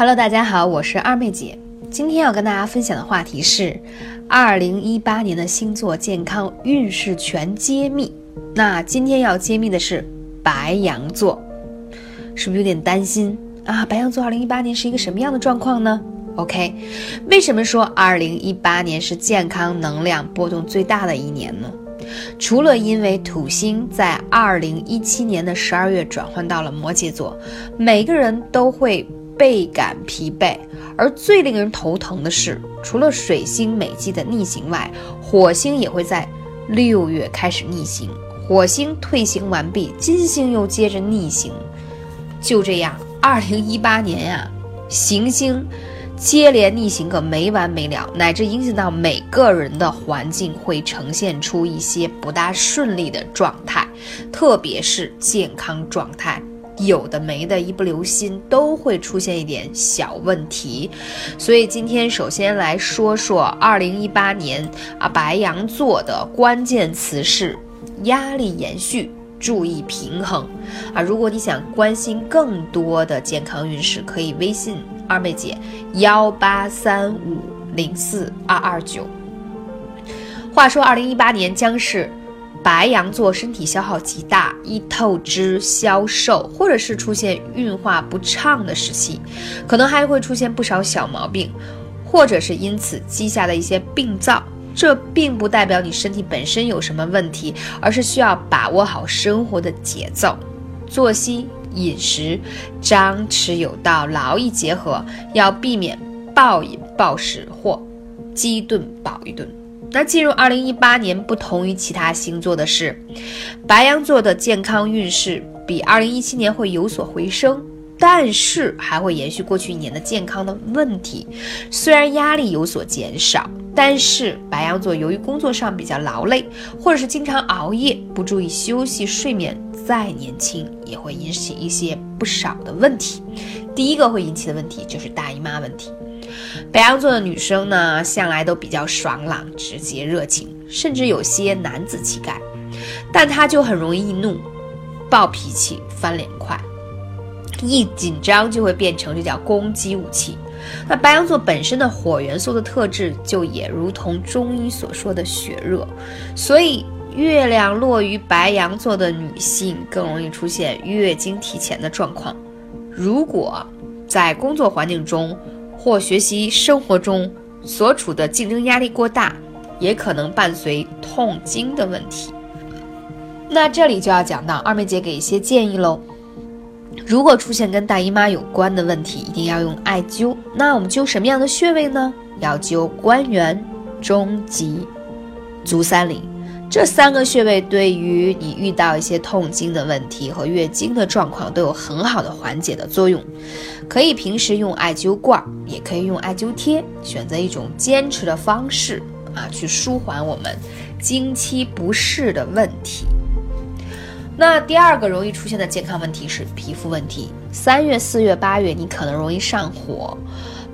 Hello，大家好，我是二妹姐。今天要跟大家分享的话题是二零一八年的星座健康运势全揭秘。那今天要揭秘的是白羊座，是不是有点担心啊？白羊座二零一八年是一个什么样的状况呢？OK，为什么说二零一八年是健康能量波动最大的一年呢？除了因为土星在二零一七年的十二月转换到了摩羯座，每个人都会。倍感疲惫，而最令人头疼的是，除了水星每季的逆行外，火星也会在六月开始逆行。火星退行完毕，金星又接着逆行。就这样，二零一八年呀，行星接连逆行个没完没了，乃至影响到每个人的环境，会呈现出一些不大顺利的状态，特别是健康状态。有的没的，一不留心都会出现一点小问题，所以今天首先来说说二零一八年啊，白羊座的关键词是压力延续，注意平衡啊。如果你想关心更多的健康运势，可以微信二妹姐幺八三五零四二二九。话说二零一八年将是。白羊座身体消耗极大，易透支、消瘦，或者是出现运化不畅的时期，可能还会出现不少小毛病，或者是因此积下的一些病灶。这并不代表你身体本身有什么问题，而是需要把握好生活的节奏、作息、饮食，张弛有道，劳逸结合，要避免暴饮暴食或饥一顿饱一顿。那进入二零一八年，不同于其他星座的是，白羊座的健康运势比二零一七年会有所回升，但是还会延续过去一年的健康的问题。虽然压力有所减少，但是白羊座由于工作上比较劳累，或者是经常熬夜，不注意休息睡眠，再年轻也会引起一些不少的问题。第一个会引起的问题就是大姨妈问题。白羊座的女生呢，向来都比较爽朗、直接、热情，甚至有些男子气概，但她就很容易易怒、暴脾气、翻脸快，一紧张就会变成这叫攻击武器。那白羊座本身的火元素的特质，就也如同中医所说的血热，所以月亮落于白羊座的女性更容易出现月经提前的状况。如果在工作环境中，或学习生活中所处的竞争压力过大，也可能伴随痛经的问题。那这里就要讲到二妹姐给一些建议喽。如果出现跟大姨妈有关的问题，一定要用艾灸。那我们灸什么样的穴位呢？要灸关元、中极、足三里。这三个穴位对于你遇到一些痛经的问题和月经的状况都有很好的缓解的作用。可以平时用艾灸罐，也可以用艾灸贴，选择一种坚持的方式啊，去舒缓我们经期不适的问题。那第二个容易出现的健康问题是皮肤问题。三月、四月、八月，你可能容易上火。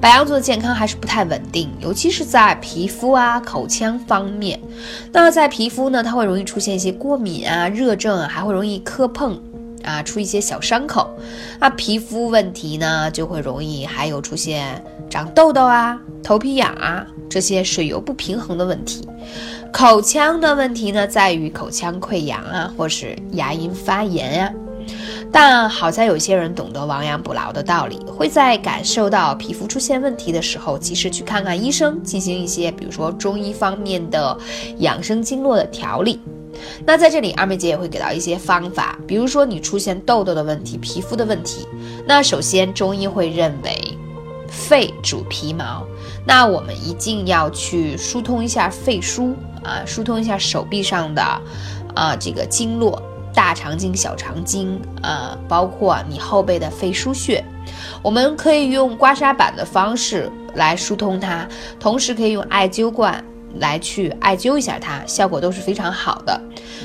白羊座的健康还是不太稳定，尤其是在皮肤啊、口腔方面。那在皮肤呢，它会容易出现一些过敏啊、热症，还会容易磕碰啊，出一些小伤口。那皮肤问题呢，就会容易还有出现长痘痘啊、头皮痒啊这些水油不平衡的问题。口腔的问题呢，在于口腔溃疡啊，或是牙龈发炎呀。但好在有些人懂得亡羊补牢的道理，会在感受到皮肤出现问题的时候，及时去看看医生，进行一些比如说中医方面的养生经络的调理。那在这里，二妹姐也会给到一些方法，比如说你出现痘痘的问题、皮肤的问题，那首先中医会认为肺主皮毛，那我们一定要去疏通一下肺腧啊，疏通一下手臂上的啊这个经络。大肠经、小肠经，啊，包括你后背的肺腧穴，我们可以用刮痧板的方式来疏通它，同时可以用艾灸罐来去艾灸一下它，效果都是非常好的。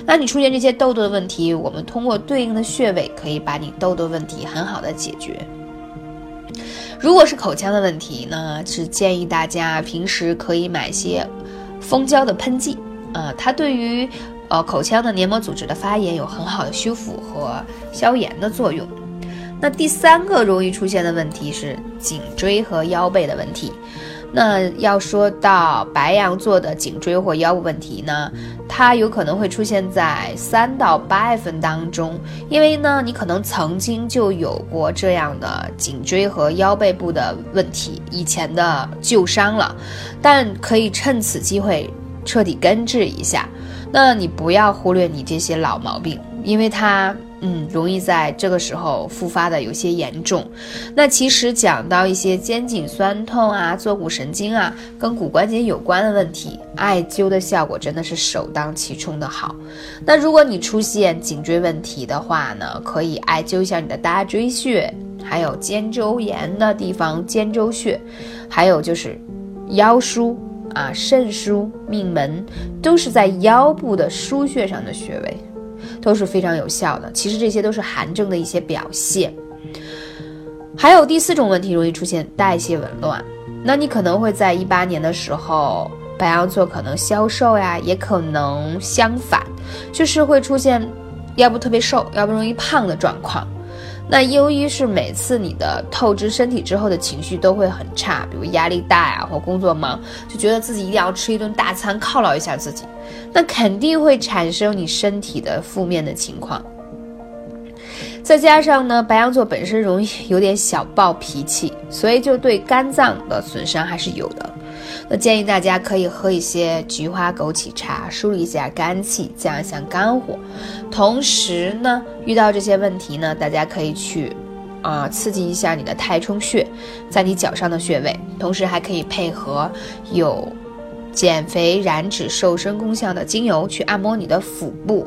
那你出现这些痘痘的问题，我们通过对应的穴位，可以把你痘痘问题很好的解决。如果是口腔的问题呢，是建议大家平时可以买些蜂胶的喷剂，啊，它对于。呃，口腔的黏膜组织的发炎有很好的修复和消炎的作用。那第三个容易出现的问题是颈椎和腰背的问题。那要说到白羊座的颈椎或腰部问题呢，它有可能会出现在三到八月份当中，因为呢，你可能曾经就有过这样的颈椎和腰背部的问题，以前的旧伤了，但可以趁此机会彻底根治一下。那你不要忽略你这些老毛病，因为它。嗯，容易在这个时候复发的有些严重。那其实讲到一些肩颈酸痛啊、坐骨神经啊、跟骨关节有关的问题，艾灸的效果真的是首当其冲的好。那如果你出现颈椎问题的话呢，可以艾灸一下你的大椎穴，还有肩周炎的地方肩周穴，还有就是腰腧啊、肾腧、命门，都是在腰部的腧穴上的穴位。都是非常有效的。其实这些都是寒症的一些表现。还有第四种问题容易出现代谢紊乱，那你可能会在一八年的时候，白羊座可能消瘦呀，也可能相反，就是会出现要不特别瘦，要不容易胖的状况。那由于是每次你的透支身体之后的情绪都会很差，比如压力大呀，或工作忙，就觉得自己一定要吃一顿大餐犒劳一下自己，那肯定会产生你身体的负面的情况。再加上呢，白羊座本身容易有点小暴脾气，所以就对肝脏的损伤还是有的。那建议大家可以喝一些菊花枸杞茶，梳理一下肝气，降一下肝火。同时呢，遇到这些问题呢，大家可以去啊刺激一下你的太冲穴，在你脚上的穴位。同时还可以配合有减肥、燃脂、瘦身功效的精油去按摩你的腹部。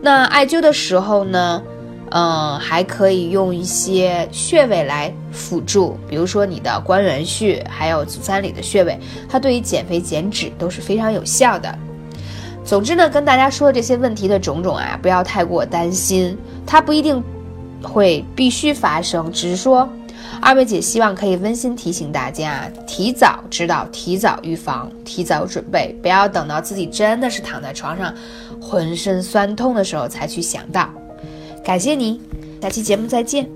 那艾灸的时候呢？嗯，还可以用一些穴位来辅助，比如说你的关元穴，还有足三里的穴位，它对于减肥减脂都是非常有效的。总之呢，跟大家说这些问题的种种啊，不要太过担心，它不一定会必须发生，只是说二位姐希望可以温馨提醒大家，提早知道，提早预防，提早准备，不要等到自己真的是躺在床上浑身酸痛的时候才去想到。感谢您，下期节目再见。